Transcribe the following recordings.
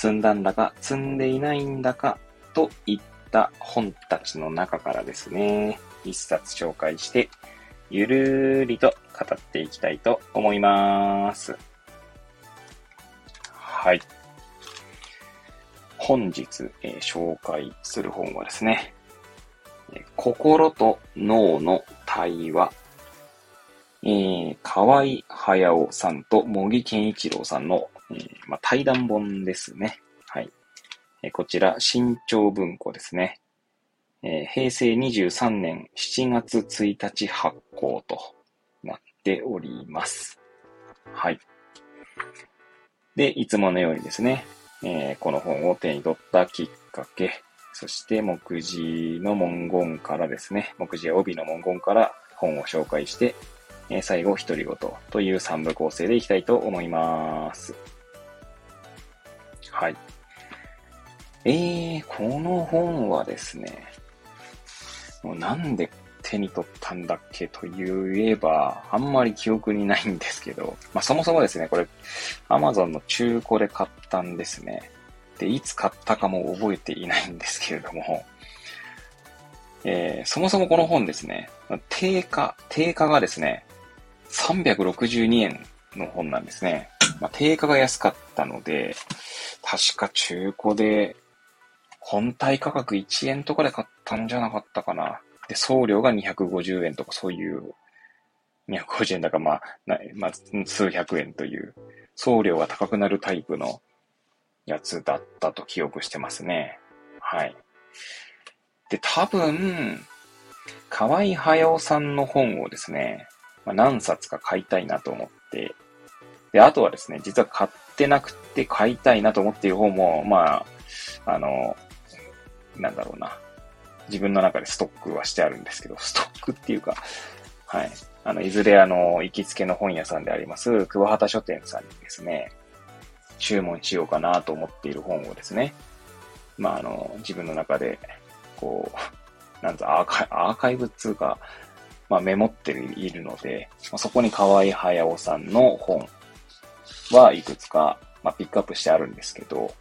積んだんだか積んでいないんだかといった本たちの中からですね、一冊紹介してゆるーりと語っていきたいと思います。はい。本日、えー、紹介する本はですね、心と脳の対話。えー、河合駿さんと茂木健一郎さんの、えーまあ、対談本ですね。はい。え、こちら、新潮文庫ですね。えー、平成23年7月1日発行となっております。はい。で、いつものようにですね、えー、この本を手に取ったきっかけ、そして目次の文言からですね、目次や帯の文言から本を紹介して、え、最後、独り言という3部構成でいきたいと思います。はい。えー、この本はですね、もうなんで手に取ったんだっけと言えば、あんまり記憶にないんですけど、まあそもそもですね、これ、Amazon の中古で買ったんですね。で、いつ買ったかも覚えていないんですけれども、えー、そもそもこの本ですね、定価、定価がですね、362円の本なんですね。まあ、定価が安かったので、確か中古で本体価格1円とかで買ったんじゃなかったかな。で、送料が250円とかそういう、250円だからまあ、まあ、数百円という、送料が高くなるタイプのやつだったと記憶してますね。はい。で、多分、河合駿さんの本をですね、まあ、何冊か買いたいなと思って、で、あとはですね、実は買ってなくて買いたいなと思っている方も、まあ、あの、なんだろうな。自分の中でストックはしてあるんですけど、ストックっていうか、はい。あの、いずれあの、行きつけの本屋さんであります、桑畑書店さんにですね、注文しようかなと思っている本をですね、まあ、あの、自分の中で、こう、なんとアーカイアーカイブっていうか、まあ、メモっているので、そこに河合駿さんの本はいくつか、まあ、ピックアップしてあるんですけど、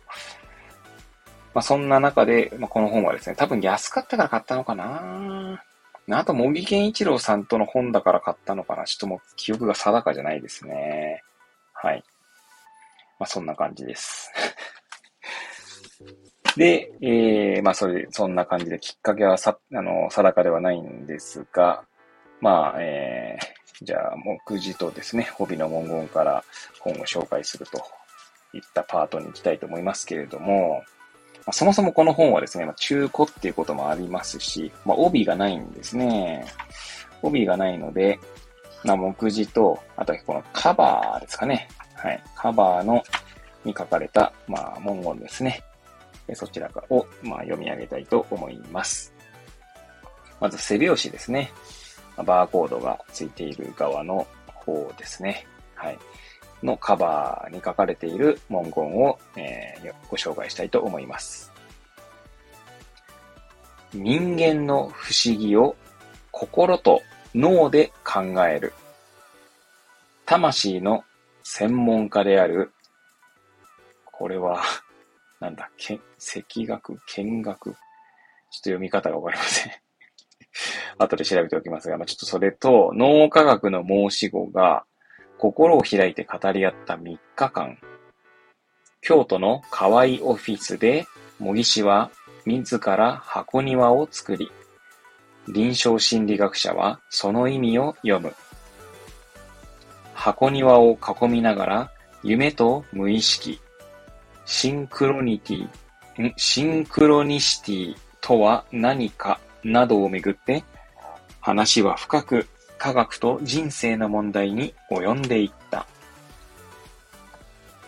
まあ、そんな中で、まあ、この本はですね、多分安かったから買ったのかなあと、茂木健一郎さんとの本だから買ったのかなちょっともう記憶が定かじゃないですね。はい。まあ、そんな感じです。で、えー、まあ、それ、そんな感じで、きっかけはさ、あの、定かではないんですが、まあ、えー、じゃあ、目次とですね、帯の文言から本を紹介するといったパートに行きたいと思いますけれども、ま、そもそもこの本はですね、ま、中古っていうこともありますし、まあ、帯がないんですね。帯がないので、まあ、目次と、あとはこのカバーですかね。はい。カバーの、に書かれた、まあ、文言ですね。そちらを、まあ、読み上げたいと思います。まず、背表紙ですね。バーコードがついている側の方ですね。はい。のカバーに書かれている文言を、えー、ご紹介したいと思います。人間の不思議を心と脳で考える。魂の専門家である、これは、なんだ、け、赤学、見学。ちょっと読み方がわかりません。後で調べておきますが、まあ、ちょっとそれと、脳科学の申し子が、心を開いて語り合った3日間。京都の河合オフィスで、茂木氏は自ら箱庭を作り、臨床心理学者はその意味を読む。箱庭を囲みながら、夢と無意識、シンクロニティ、シンクロニシティとは何かなどをめぐって、話は深く科学と人生の問題に及んでいった。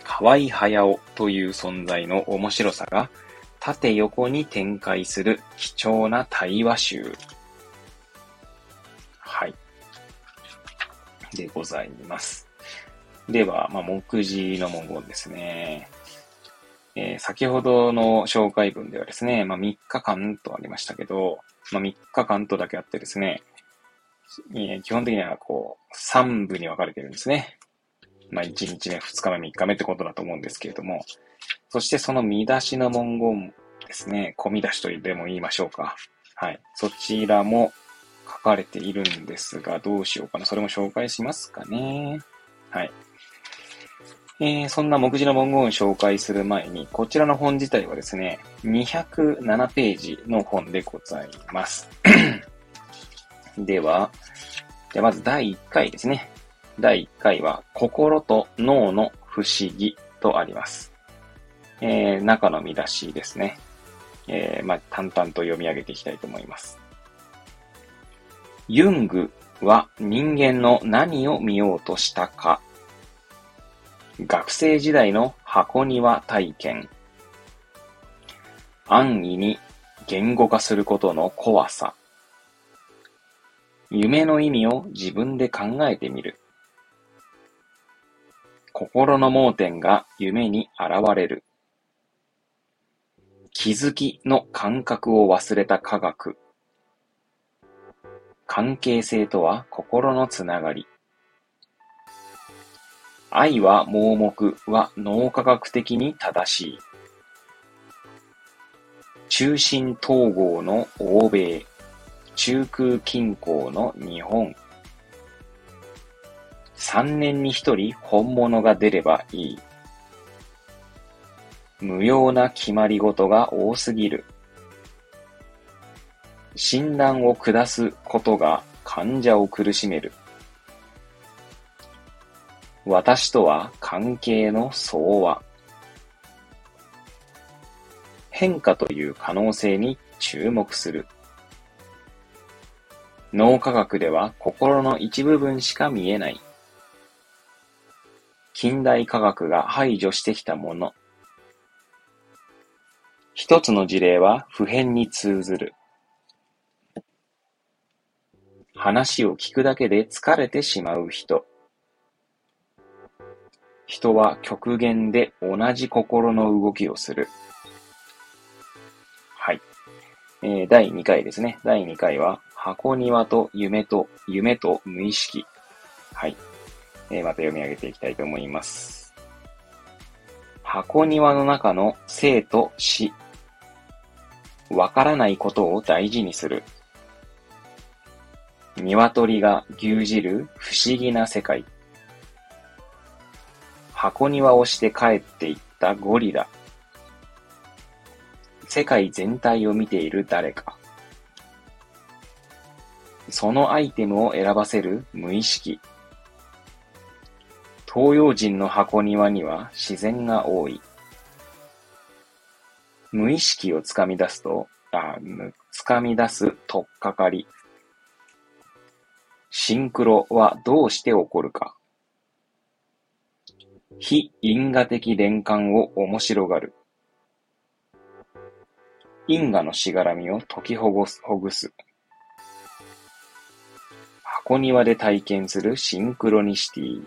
河合駿という存在の面白さが縦横に展開する貴重な対話集。はい。でございます。では、まあ、目次の文言ですね。えー、先ほどの紹介文ではですね、まあ、3日間とありましたけど、まあ、3日間とだけあってですね、基本的にはこう、3部に分かれてるんですね。まあ、1日目、2日目、3日目ってことだと思うんですけれども、そしてその見出しの文言ですね、込み出しとでも言いましょうか。はい。そちらも書かれているんですが、どうしようかな。それも紹介しますかね。はい。えー、そんな目次の文言を紹介する前に、こちらの本自体はですね、207ページの本でございます。では、ではまず第1回ですね。第1回は、心と脳の不思議とあります。えー、中の見出しですね。えー、まあ、淡々と読み上げていきたいと思います。ユングは人間の何を見ようとしたか学生時代の箱庭体験。安易に言語化することの怖さ。夢の意味を自分で考えてみる。心の盲点が夢に現れる。気づきの感覚を忘れた科学。関係性とは心のつながり。愛は盲目は脳科学的に正しい。中心統合の欧米、中空均衡の日本。三年に一人本物が出ればいい。無用な決まり事が多すぎる。診断を下すことが患者を苦しめる。私とは関係の相和。変化という可能性に注目する。脳科学では心の一部分しか見えない。近代科学が排除してきたもの。一つの事例は普遍に通ずる。話を聞くだけで疲れてしまう人。人は極限で同じ心の動きをする。えー、第2回ですね。第2回は、箱庭と夢と、夢と無意識。はい。えー、また読み上げていきたいと思います。箱庭の中の生と死。わからないことを大事にする。鶏が牛耳る不思議な世界。箱庭をして帰っていったゴリラ。世界全体を見ている誰か。そのアイテムを選ばせる無意識。東洋人の箱庭には自然が多い。無意識をつかみ出すと、あ、つかみ出すとっかかり。シンクロはどうして起こるか。非因果的連関を面白がる。因果のしがらみを解きほぐす。ほぐす箱庭で体験するシンクロニシティ。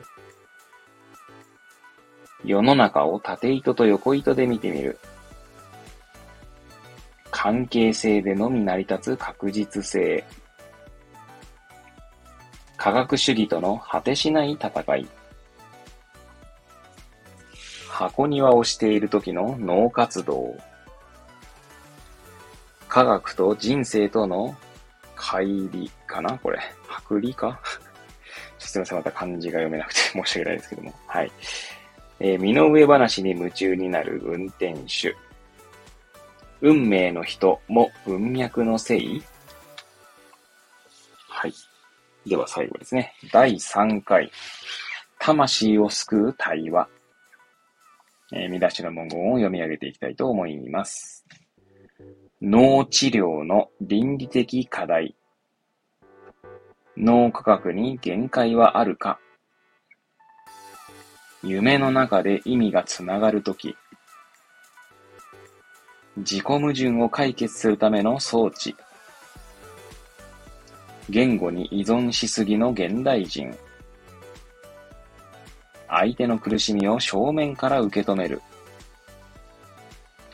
世の中を縦糸と横糸で見てみる。関係性でのみ成り立つ確実性。科学主義との果てしない戦い。箱庭をしている時の脳活動。科学と人生との乖離かな？これ。剥離か？すみません。また漢字が読めなくて申し訳ないですけども。はい。えー、身の上話に夢中になる運転手。運命の人も文脈のせい？はい。では最後ですね。第3回。魂を救う対話。えー、見出しの文言を読み上げていきたいと思います。脳治療の倫理的課題。脳科学に限界はあるか。夢の中で意味がつながるとき、自己矛盾を解決するための装置、言語に依存しすぎの現代人、相手の苦しみを正面から受け止める、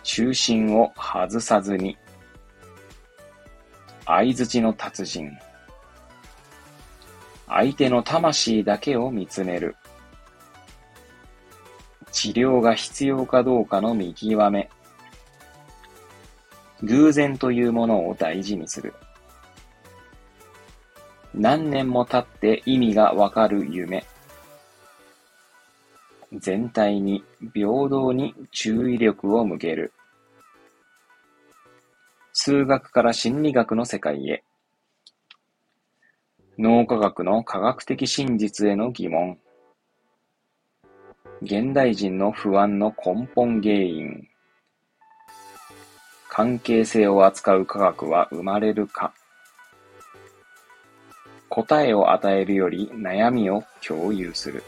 中心を外さずに、相づちの達人、相手の魂だけを見つめる。治療が必要かどうかの見極め。偶然というものを大事にする。何年も経って意味がわかる夢。全体に平等に注意力を向ける。数学から心理学の世界へ。脳科学の科学的真実への疑問。現代人の不安の根本原因。関係性を扱う科学は生まれるか。答えを与えるより悩みを共有する。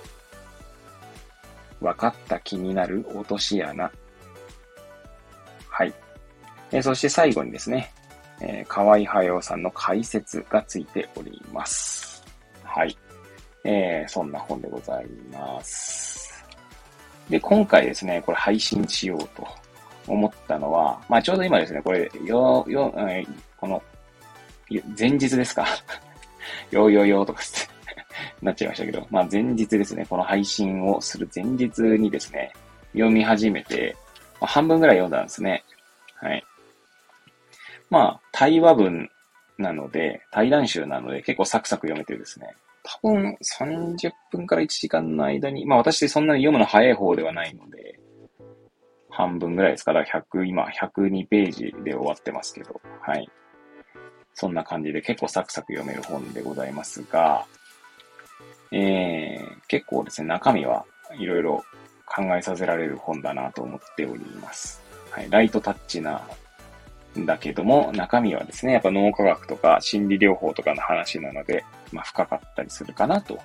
分かった気になる落とし穴。えそして最後にですね、えー、河合駿さんの解説がついております。はい。えー、そんな本でございます。で、今回ですね、これ配信しようと思ったのは、まあちょうど今ですね、これ、よ、よ、えー、この、前日ですか よよよとかって なっちゃいましたけど、まあ前日ですね、この配信をする前日にですね、読み始めて、まあ、半分ぐらい読んだんですね。はい。まあ、対話文なので、対談集なので結構サクサク読めてですね。多分30分から1時間の間に、まあ私そんなに読むの早い方ではないので、半分ぐらいですから、100、今102ページで終わってますけど、はい。そんな感じで結構サクサク読める本でございますが、えー、結構ですね、中身はいろいろ考えさせられる本だなと思っております。はい。ライトタッチなんだけども、中身はですね、やっぱ脳科学とか心理療法とかの話なので、まあ深かったりするかなと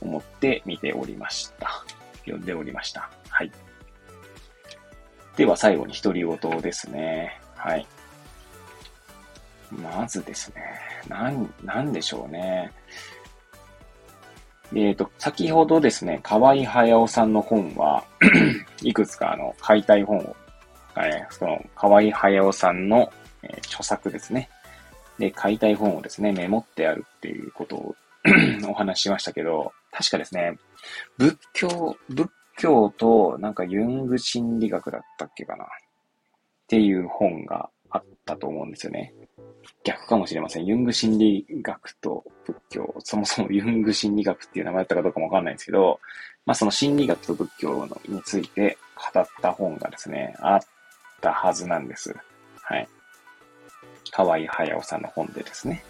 思って見ておりました。読んでおりました。はい。では最後に独り言ですね。はい。まずですね、なん、なんでしょうね。えっ、ー、と、先ほどですね、河合駿さんの本は いくつかあの、買いたい本をえー、その、河合駿さんの、えー、著作ですね。で、買いたい本をですね、メモってあるっていうことを お話ししましたけど、確かですね、仏教、仏教となんかユング心理学だったっけかな？っていう本があったと思うんですよね。逆かもしれません。ユング心理学と仏教、そもそもユング心理学っていう名前だったかどうかもわかんないんですけど、まあその心理学と仏教のについて語った本がですね、あったはずなんです。はい。河合駿さんの本でですね。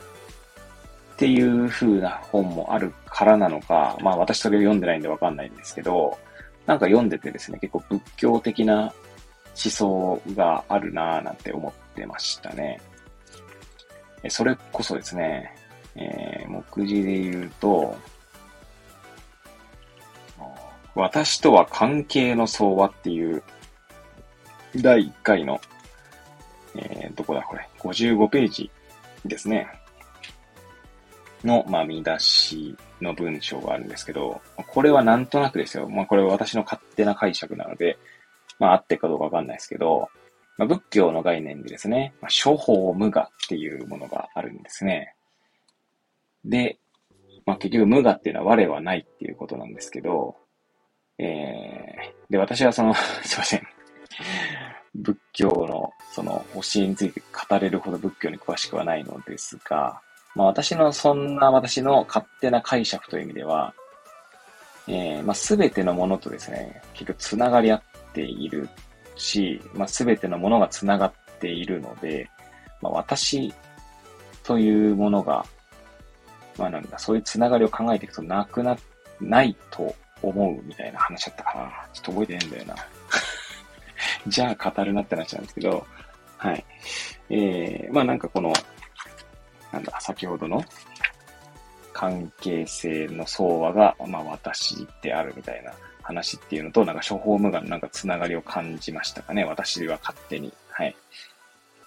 っていう風な本もあるからなのか、まあ私それを読んでないんでわかんないんですけど、なんか読んでてですね、結構仏教的な思想があるなぁなんて思ってましたね。それこそですね、えー、目次で言うと、私とは関係の相和っていう第1回の、えー、どこだこれ、55ページですね。の、まあ、見出しの文章があるんですけど、これはなんとなくですよ。まあ、これは私の勝手な解釈なので、まあ、合ってかどうかわかんないですけど、まあ、仏教の概念でですね、まあ、処方無我っていうものがあるんですね。で、まあ、結局無我っていうのは我はないっていうことなんですけど、えー、で、私はその すいません。仏教のその教えについて語れるほど仏教に詳しくはないのですが、まあ私のそんな私の勝手な解釈という意味では、えー、まあ全てのものとですね、結局繋がり合っているし、まあ全てのものが繋がっているので、まあ私というものが、まあなんだ、そういう繋がりを考えていくとなくな、ないと思うみたいな話だったかな。ちょっと覚えてないんだよな。じゃあ語るなって話なんですけど、はい。えー、まあなんかこの、なんだ、先ほどの関係性の相和が、まあ私であるみたいな話っていうのと、なんか処方無我のなんかつながりを感じましたかね。私では勝手に。はい。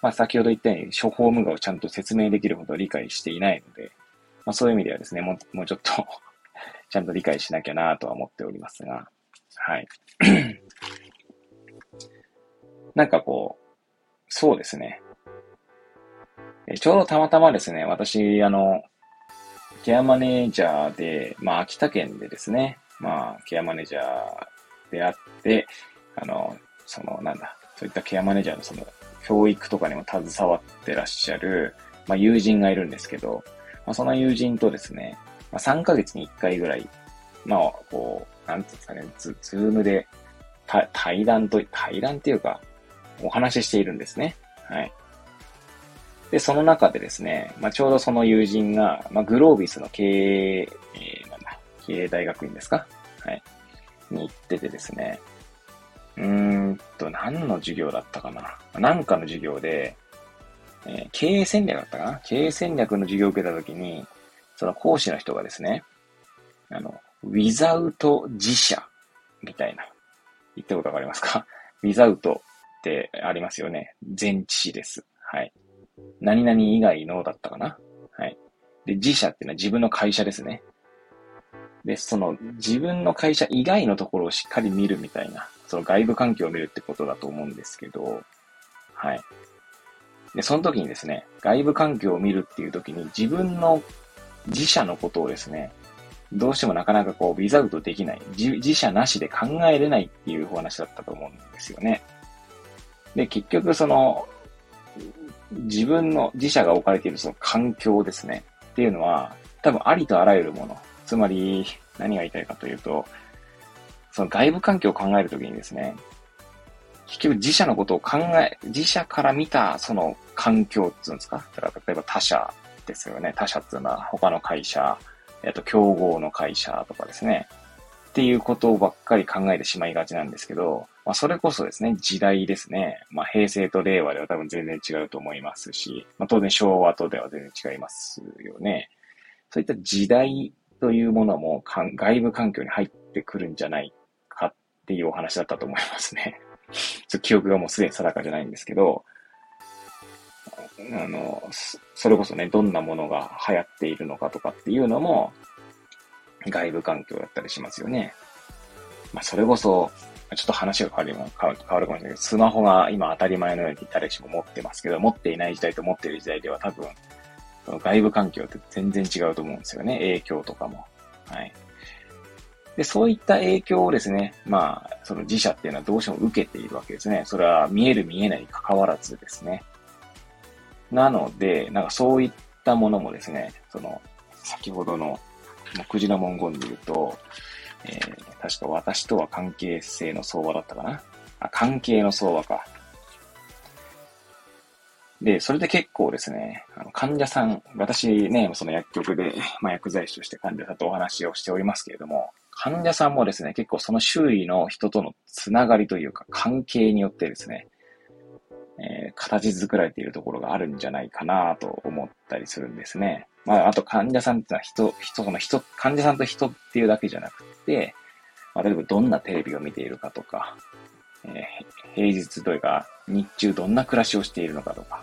まあ、先ほど言ったように、処方無我をちゃんと説明できるほど理解していないので、まあ、そういう意味ではですね、もう、もうちょっと ちゃんと理解しなきゃなとは思っておりますが、はい。なんかこう、そうですね。えちょうどたまたまですね、私、あの、ケアマネージャーで、まあ、秋田県でですね、まあ、ケアマネージャーであって、あの、その、なんだ、そういったケアマネージャーのその、教育とかにも携わってらっしゃる、まあ、友人がいるんですけど、まあ、その友人とですね、まあ、3ヶ月に1回ぐらい、まあ、こう、なんていうんですかね、ズズームで、対談と、対談っていうか、お話ししているんですね。はい。で、その中でですね、まあ、ちょうどその友人が、まあ、グロービスの経営、えー、なんだ、経営大学院ですか？はい。に行っててですね、うーんと、何の授業だったかな？なんかの授業で、えー、経営戦略だったかな？経営戦略の授業を受けたときに、その講師の人がですね、あの、without 自社みたいな。言ったことわかりますか ?without ってありますよね。全知詞です。はい。何々以外のだったかなはい。で、自社っていうのは自分の会社ですね。で、その自分の会社以外のところをしっかり見るみたいな、その外部環境を見るってことだと思うんですけど、はい。で、その時にですね、外部環境を見るっていう時に自分の自社のことをですね、どうしてもなかなかこう、ビザウトできない。自社なしで考えれないっていうお話だったと思うんですよね。で、結局その、自分の自社が置かれているその環境ですね。っていうのは、多分ありとあらゆるもの。つまり、何が言いたいかというと、その外部環境を考えるときにですね、結局自社のことを考え、自社から見たその環境っていうんですか？だから例えば他社ですよね。他社っていうのは他の会社、えっと、競合の会社とかですね。っていうことばっかり考えてしまいがちなんですけど、まあ、それこそですね、時代ですね。まあ、平成と令和では多分全然違うと思いますし、まあ、当然昭和とでは全然違いますよね。そういった時代というものも外部環境に入ってくるんじゃないかっていうお話だったと思いますね。ちょ記憶がもうすでに定かじゃないんですけど、あの、それこそね、どんなものが流行っているのかとかっていうのも、外部環境だったりしますよね。まあ、それこそ、ちょっと話が変わる変わるかもしれないけど、スマホが今当たり前のように誰しも持ってますけど、持っていない時代と持っている時代では多分、その外部環境って全然違うと思うんですよね。影響とかも。はい。で、そういった影響をですね、まあ、その自社っていうのはどうしても受けているわけですね。それは見える見えないに関わらずですね。なので、なんかそういったものもですね、その、先ほどの目次の文言で言うと、えー、確か私とは関係性の相場だったかなあ、関係の相場か。で、それで結構ですね、あの患者さん、私ね、その薬局で、まあ、薬剤師として患者さんとお話をしておりますけれども、患者さんもですね、結構その周囲の人とのつながりというか関係によってですね、えー、形作られているところがあるんじゃないかなと思ったりするんですね。まあ、あと患者さんってのは人、人、その人、患者さんと人っていうだけじゃなくて、まあ、例えばどんなテレビを見ているかとか、えー、平日というか、日中どんな暮らしをしているのかとか、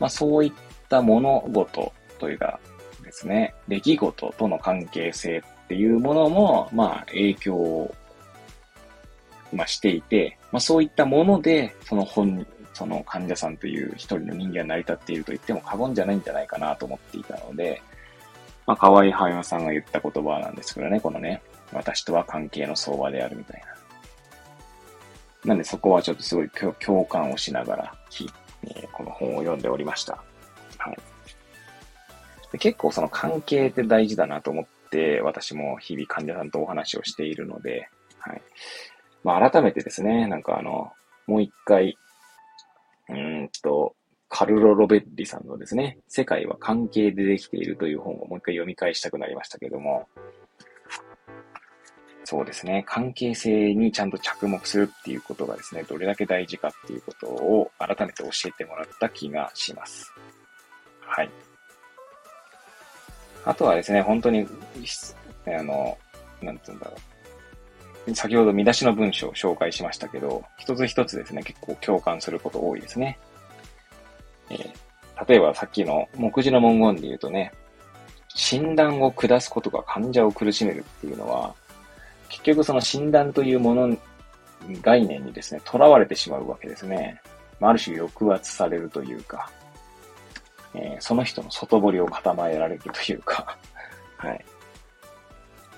まあそういった物事というかですね、出来事との関係性っていうものも、まあ影響を、まあ、していて、まあそういったもので、その本、その患者さんという一人の人間が成り立っていると言っても過言じゃないんじゃないかなと思っていたので、まあ、河合母親さんが言った言葉なんですけどね、このね、私とは関係の相場であるみたいな。なんでそこはちょっとすごい共感をしながら、えこの本を読んでおりました。はい。で結構その関係って大事だなと思って、私も日々患者さんとお話をしているので、はい。まあ改めてですね、なんかあの、もう一回、うんと、カルロ・ロベッリさんのですね、世界は関係でできているという本をもう一回読み返したくなりましたけども、そうですね、関係性にちゃんと着目するっていうことがですね、どれだけ大事かっていうことを改めて教えてもらった気がします。はい。あとはですね、本当に、あの、なんて言うんだろう。先ほど見出しの文章を紹介しましたけど、一つ一つですね、結構共感すること多いですね。えー、例えばさっきの目次の文言で言うとね、診断を下すことが患者を苦しめるっていうのは、結局その診断というもの、概念にですね、囚われてしまうわけですね。ある種抑圧されるというか、えー、その人の外堀を固まえられるというか、はい。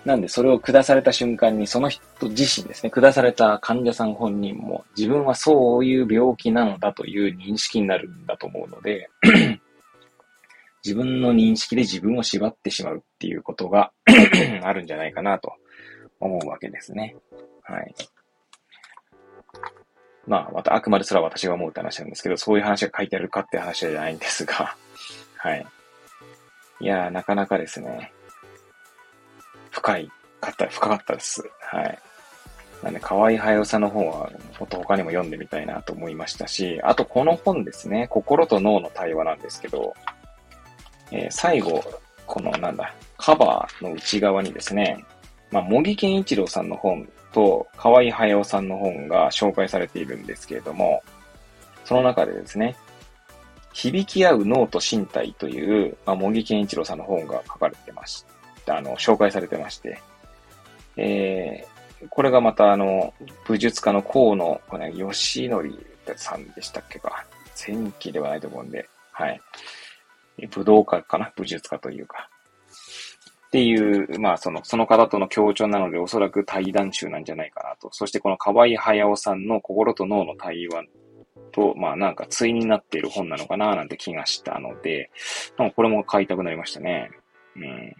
なんで、それを下された瞬間に、その人自身ですね、下された患者さん本人も、自分はそういう病気なのだという認識になるんだと思うので、自分の認識で自分を縛ってしまうっていうことが あるんじゃないかなと思うわけですね。はい。まあ、またあくまでそれは私が思うって話なんですけど、そういう話が書いてあるかって話じゃないんですが、はい。いやー、なかなかですね、深いかった、深かったです。はい。なんで、河合隼さんの本は、もっと他にも読んでみたいなと思いましたし、あとこの本ですね、心と脳の対話なんですけど、えー、最後、このなんだ、カバーの内側にですね、まあ、茂木健一郎さんの本と河合隼さんの本が紹介されているんですけれども、その中でですね、響き合う脳と身体という、まあ、茂木健一郎さんの本が書かれてましあの、紹介されてまして、えー、これがまたあの、武術家の河野、これ、吉則さんでしたっけか。戦記ではないと思うんで、はい。武道家かな？武術家というか。っていう、まあ、その、その方との協調なので、おそらく対談集なんじゃないかなと。そしてこの河合隼さんの心と脳の対話と、まあ、なんか対になっている本なのかな？なんて気がしたので、これも買いたくなりましたね。うん。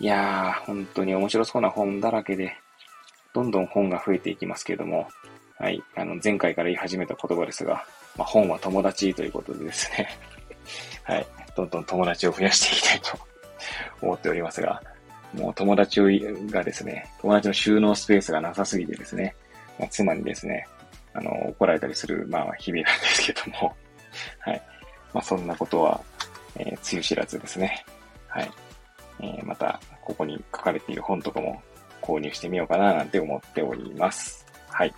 いやー、本当に面白そうな本だらけで、どんどん本が増えていきますけれども、はい、あの、前回から言い始めた言葉ですが、まあ、本は友達ということでですね、はい、どんどん友達を増やしていきたいと思っておりますが、もう友達がですね、友達の収納スペースがなさすぎてですね、まあ、妻にですね、あの、怒られたりする、まあ、日々なんですけども、はい。まあ、そんなことは、えー、つゆ知らずですね。はい。た、ここに書かれている本とかも購入してみようかななんて思っております。はい。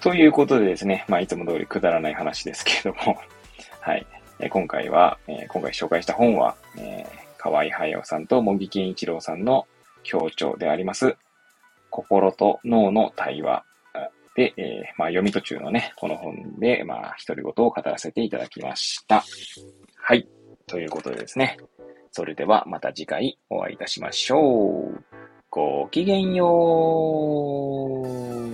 ということでですね、まあ、いつも通りくだらない話ですけれども、はい。え、今回は、え、今回紹介した本は、えー、河合隼さんと茂木健一郎さんの協調であります、心と脳の対話で、えー、まあ、読み途中のね、この本で、まあ、独り言を語らせていただきました。はい。ということでですね、それではまた次回お会いいたしましょう。ごきげんよう。